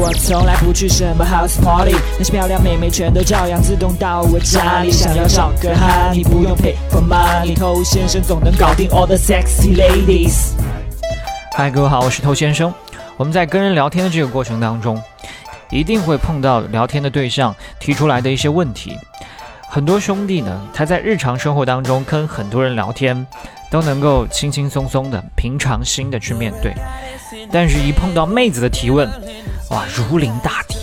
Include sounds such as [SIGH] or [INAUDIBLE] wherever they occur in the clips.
我从来不去什么 house party，那些漂亮妹妹全都照样自动到我家里。想要找个哈，你不用 pay for money，偷先生总能搞定 all the sexy ladies。嗨，各位好，我是偷先生。我们在跟人聊天的这个过程当中，一定会碰到聊天的对象提出来的一些问题。很多兄弟呢，他在日常生活当中跟很多人聊天，都能够轻轻松松的、平常心的去面对。但是，一碰到妹子的提问，哇，如临大敌，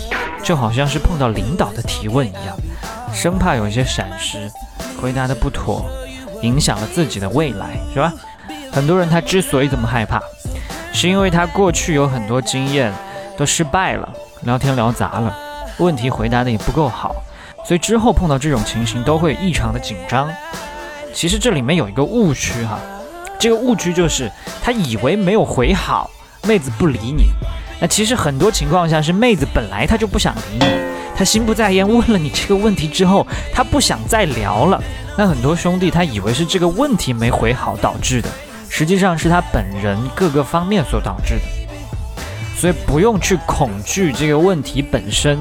就好像是碰到领导的提问一样，生怕有一些闪失，回答的不妥，影响了自己的未来，是吧？很多人他之所以这么害怕，是因为他过去有很多经验都失败了，聊天聊砸了，问题回答的也不够好。所以之后碰到这种情形都会异常的紧张。其实这里面有一个误区哈，这个误区就是他以为没有回好，妹子不理你。那其实很多情况下是妹子本来她就不想理你，她心不在焉 [LAUGHS] 问了你这个问题之后，她不想再聊了。那很多兄弟他以为是这个问题没回好导致的，实际上是他本人各个方面所导致的。所以不用去恐惧这个问题本身。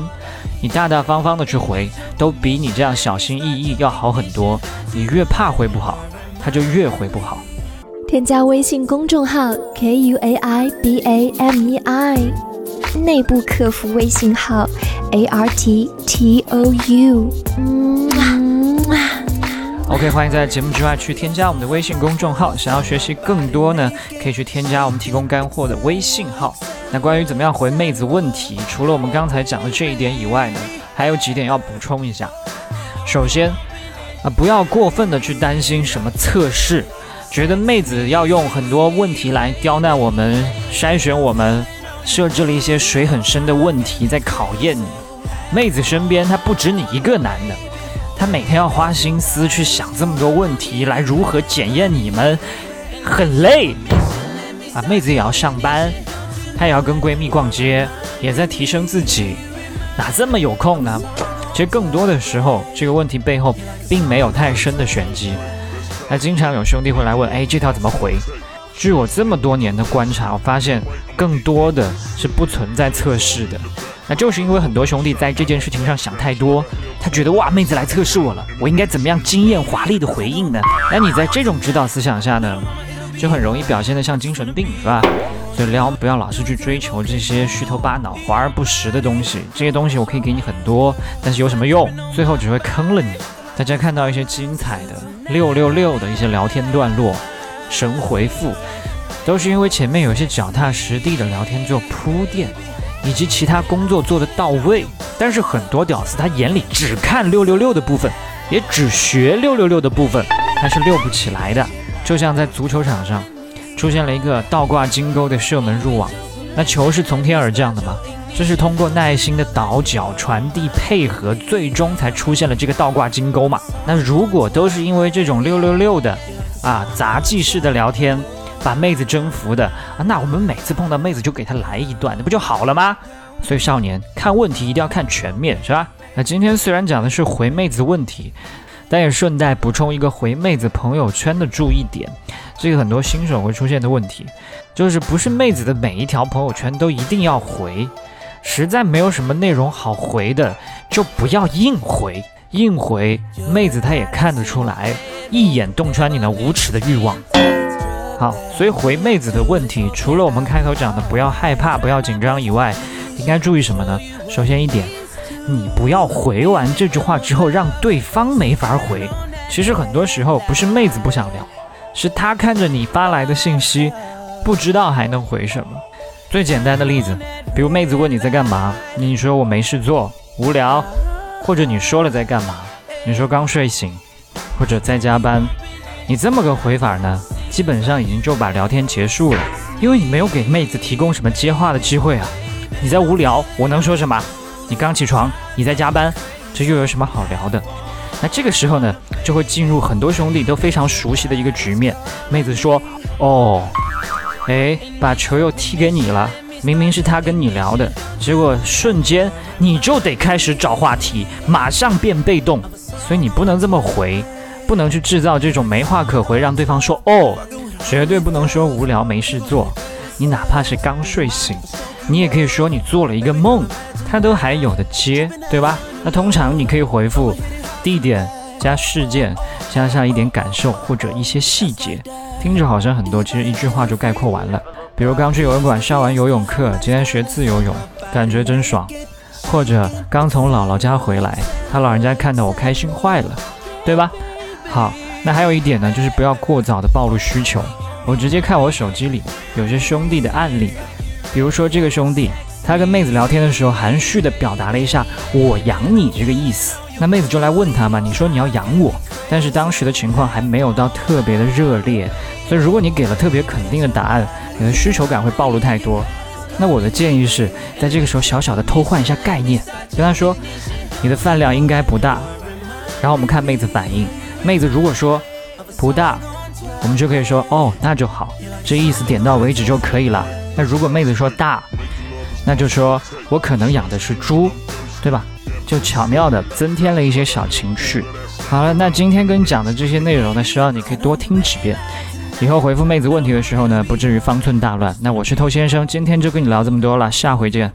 你大大方方的去回，都比你这样小心翼翼要好很多。你越怕回不好，他就越回不好。添加微信公众号 k u a i b a m e i，内部客服微信号 a r t t o u。OK，欢迎在节目之外去添加我们的微信公众号。想要学习更多呢，可以去添加我们提供干货的微信号。那关于怎么样回妹子问题，除了我们刚才讲的这一点以外呢，还有几点要补充一下。首先，啊，不要过分的去担心什么测试，觉得妹子要用很多问题来刁难我们、筛选我们，设置了一些水很深的问题在考验你。妹子身边她不止你一个男的，她每天要花心思去想这么多问题来如何检验你们，很累。啊，妹子也要上班。她也要跟闺蜜逛街，也在提升自己，哪这么有空呢？其实更多的时候，这个问题背后并没有太深的玄机。那经常有兄弟会来问：“哎，这条怎么回？”据我这么多年的观察，我发现更多的是不存在测试的。那就是因为很多兄弟在这件事情上想太多，他觉得哇，妹子来测试我了，我应该怎么样惊艳华丽的回应呢？那你在这种指导思想下呢，就很容易表现得像精神病，是吧？所以撩不要老是去追求这些虚头巴脑、华而不实的东西。这些东西我可以给你很多，但是有什么用？最后只会坑了你。大家看到一些精彩的六六六的一些聊天段落、神回复，都是因为前面有些脚踏实地的聊天做铺垫，以及其他工作做得到位。但是很多屌丝他眼里只看六六六的部分，也只学六六六的部分，他是溜不起来的。就像在足球场上。出现了一个倒挂金钩的射门入网，那球是从天而降的吗？这是通过耐心的倒脚传递配合，最终才出现了这个倒挂金钩嘛？那如果都是因为这种六六六的啊杂技式的聊天，把妹子征服的啊，那我们每次碰到妹子就给她来一段，那不就好了吗？所以少年看问题一定要看全面，是吧？那今天虽然讲的是回妹子问题。但也顺带补充一个回妹子朋友圈的注意点，这个很多新手会出现的问题，就是不是妹子的每一条朋友圈都一定要回，实在没有什么内容好回的，就不要硬回，硬回妹子她也看得出来，一眼洞穿你那无耻的欲望。好，所以回妹子的问题，除了我们开头讲的不要害怕、不要紧张以外，应该注意什么呢？首先一点。你不要回完这句话之后让对方没法回。其实很多时候不是妹子不想聊，是她看着你发来的信息，不知道还能回什么。最简单的例子，比如妹子问你在干嘛，你说我没事做，无聊；或者你说了在干嘛，你说刚睡醒，或者在加班。你这么个回法呢，基本上已经就把聊天结束了，因为你没有给妹子提供什么接话的机会啊。你在无聊，我能说什么？你刚起床，你在加班，这又有什么好聊的？那这个时候呢，就会进入很多兄弟都非常熟悉的一个局面。妹子说：“哦，哎，把球又踢给你了。明明是他跟你聊的，结果瞬间你就得开始找话题，马上变被动。所以你不能这么回，不能去制造这种没话可回，让对方说哦，绝对不能说无聊没事做。你哪怕是刚睡醒，你也可以说你做了一个梦，他都还有的接，对吧？那通常你可以回复地点加事件，加上一点感受或者一些细节，听着好像很多，其实一句话就概括完了。比如刚去游泳馆上完游泳课，今天学自由泳，感觉真爽。或者刚从姥姥家回来，他老人家看到我开心坏了，对吧？好，那还有一点呢，就是不要过早的暴露需求。我直接看我手机里有些兄弟的案例，比如说这个兄弟，他跟妹子聊天的时候，含蓄的表达了一下“我养你”这个意思，那妹子就来问他嘛，你说你要养我，但是当时的情况还没有到特别的热烈，所以如果你给了特别肯定的答案，你的需求感会暴露太多。那我的建议是在这个时候小小的偷换一下概念，跟他说你的饭量应该不大，然后我们看妹子反应。妹子如果说不大，我们就可以说哦，那就好，这意思点到为止就可以了。那如果妹子说大，那就说我可能养的是猪，对吧？就巧妙的增添了一些小情趣。好了，那今天跟你讲的这些内容呢，希望你可以多听几遍。以后回复妹子问题的时候呢，不至于方寸大乱。那我是偷先生，今天就跟你聊这么多了，下回见。